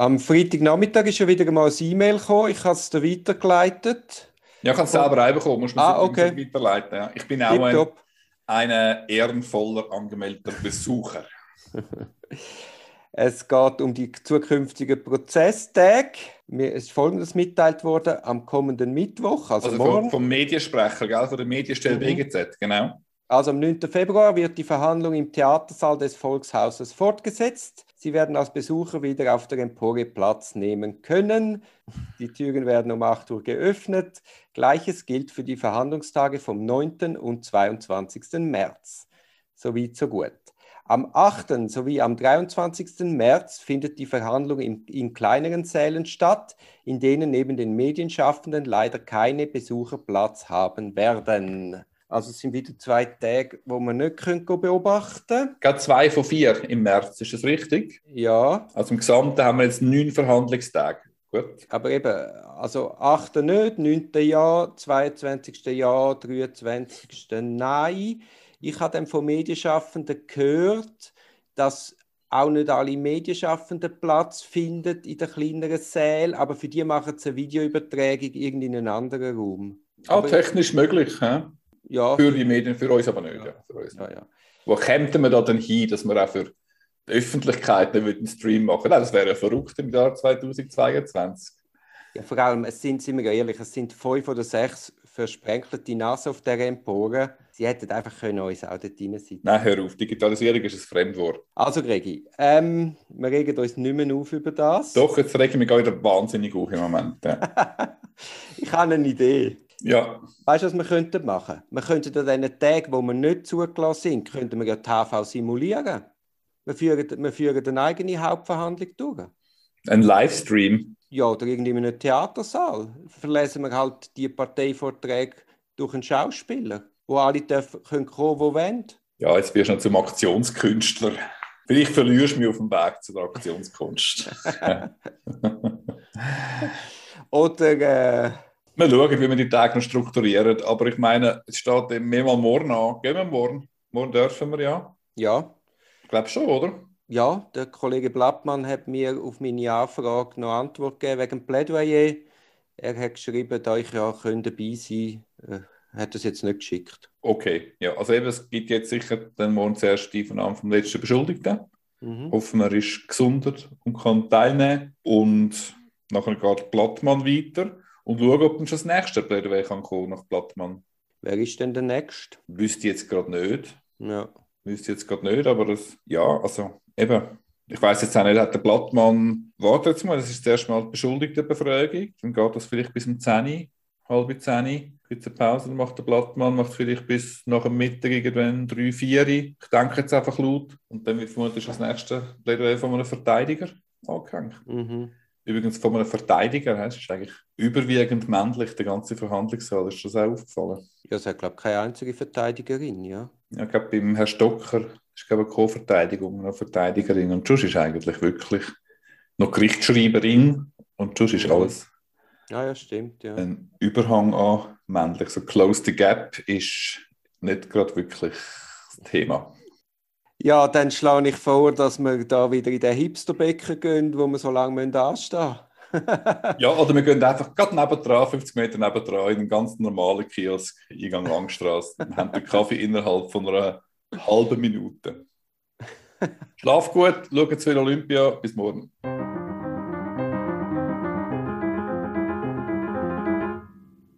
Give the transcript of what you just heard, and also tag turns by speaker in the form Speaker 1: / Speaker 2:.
Speaker 1: Am Freitagnachmittag ist ja wieder mal ein E-Mail gekommen. Ich habe es dir weitergeleitet.
Speaker 2: Ja, ich kann es selber reinbekommen. Musst du
Speaker 1: ah, okay.
Speaker 2: weiterleiten. Ja. Ich bin auch ein, ein ehrenvoller angemeldeter Besucher.
Speaker 1: Es geht um die zukünftigen Prozesstage. Mir ist Folgendes mitteilt worden am kommenden Mittwoch, also, also morgen.
Speaker 2: Vom, vom Mediensprecher, gell? von der Medienstelle mhm. BGZ, genau.
Speaker 1: Also am 9. Februar wird die Verhandlung im Theatersaal des Volkshauses fortgesetzt. Sie werden als Besucher wieder auf der Empore Platz nehmen können. Die Türen werden um 8 Uhr geöffnet. Gleiches gilt für die Verhandlungstage vom 9. und 22. März. So weit, so gut. Am 8. sowie am 23. März findet die Verhandlung in, in, kleineren Sälen statt, in denen neben den Medienschaffenden leider keine Besucher Platz haben werden. Also es sind wieder zwei Tage, wo man nicht können beobachten können.
Speaker 2: Gerade zwei von vier im März, ist das richtig?
Speaker 1: Ja.
Speaker 2: Also im Gesamten haben wir jetzt neun Verhandlungstage. Gut.
Speaker 1: Aber eben, also 8. nicht, 9. ja, 22. ja, 23. nein. Ich habe dann von Medienschaffenden gehört, dass auch nicht alle Medienschaffenden Platz finden in den kleineren Sälen, aber für die machen sie eine Videoübertragung irgendwie in einen anderen Raum.
Speaker 2: Ah, aber, technisch möglich, hä?
Speaker 1: Ja.
Speaker 2: Für die Medien, für uns aber nicht. Ja. Für uns
Speaker 1: ja.
Speaker 2: Wo kommt man da dann hin, dass wir auch für die Öffentlichkeit einen Stream machen? Nein, das wäre ja verrückt im Jahr 2022.
Speaker 1: Ja, vor allem, es sind, sind wir ehrlich, es sind fünf oder sechs versprenkelte Nase auf der Empore. Sie hätten einfach können uns auch dort reinsitzen
Speaker 2: Nein, hör auf, Digitalisierung ist ein Fremdwort.
Speaker 1: Also Gregi, ähm, wir regen uns nicht mehr auf über das.
Speaker 2: Doch, jetzt regen wir wieder wahnsinnig auf im Moment.
Speaker 1: Ich habe eine Idee.
Speaker 2: Ja.
Speaker 1: Weißt du, was wir könnten machen? Wir könnten an diesen Tagen, wo wir nicht zugelassen sind, könnten wir ja die HV simulieren. Wir führen, wir führen eine eigene Hauptverhandlung durch.
Speaker 2: Ein Livestream?
Speaker 1: Ja, oder irgendwie in einem Theatersaal. Verlesen wir halt die Parteivorträge durch einen Schauspieler, wo alle dürfen, können kommen, wo wollen.
Speaker 2: Ja, jetzt wirst du noch zum Aktionskünstler. Vielleicht verlierst du mich auf dem Weg zur Aktionskunst.
Speaker 1: oder... Äh,
Speaker 2: wir schauen, wie wir die Tage noch strukturieren. Aber ich meine, es steht mehrmal morgen an. Gehen wir morgen? Morgen dürfen wir ja.
Speaker 1: Ja.
Speaker 2: Ich glaube schon, oder?
Speaker 1: Ja, der Kollege Blattmann hat mir auf meine Anfrage noch Antwort gegeben wegen dem Plädoyer. Er hat geschrieben, da ich ja dabei sein könnte, äh, hat das jetzt nicht geschickt.
Speaker 2: Okay, ja, also eben, es gibt jetzt sicher dann morgen zuerst die Vernahme vom letzten Beschuldigten. Mhm. Hoffen, er ist gesundert und kann teilnehmen. Und nachher geht Blattmann weiter und schauen, ob dann schon das nächste Plädoyer kann kommen nach Blattmann.
Speaker 1: Wer ist denn der Nächste?
Speaker 2: Wüsste jetzt gerade nicht.
Speaker 1: Ja.
Speaker 2: Wüsste jetzt gerade nicht, aber das, ja, also eben, ich weiß jetzt auch nicht, hat der Blattmann, warte jetzt mal, das ist zuerst mal die beschuldigte Befragung, dann geht das vielleicht bis um 10 halbe 10 gibt es eine Pause, dann macht der Blattmann, macht vielleicht bis nach dem Mittag irgendwann 3, 4 Ich denke jetzt einfach laut und dann wird vermutlich das nächste Plädoyer von einem Verteidiger angehängt.
Speaker 1: Mhm.
Speaker 2: Übrigens von einem Verteidiger, das ist eigentlich überwiegend männlich, der ganze Verhandlungssaal. Ist das auch aufgefallen?
Speaker 1: Ja, es hat, glaube ich, keine einzige Verteidigerin, ja.
Speaker 2: Ja, ich glaube, beim Herrn Stocker ist glaube ich Co-Verteidigung noch Verteidigerin und Josh ist eigentlich wirklich noch Gerichtsschreiberin und Josh ist alles.
Speaker 1: Ja, ja, stimmt, ja.
Speaker 2: Ein Überhang an männlich. So Close the Gap ist nicht gerade wirklich das Thema.
Speaker 1: Ja, dann schlage ich vor, dass wir da wieder in den Hipsterbecken gehen, wo wir so lange anstehen
Speaker 2: müssen. ja, oder wir gehen einfach gerade nebendran, 50 Meter nebendran, in einen ganz normalen Kiosk, Eingang Langstrasse, und haben den Kaffee innerhalb von einer halben Minute. Schlaf gut, schaut zu Olympia, bis morgen.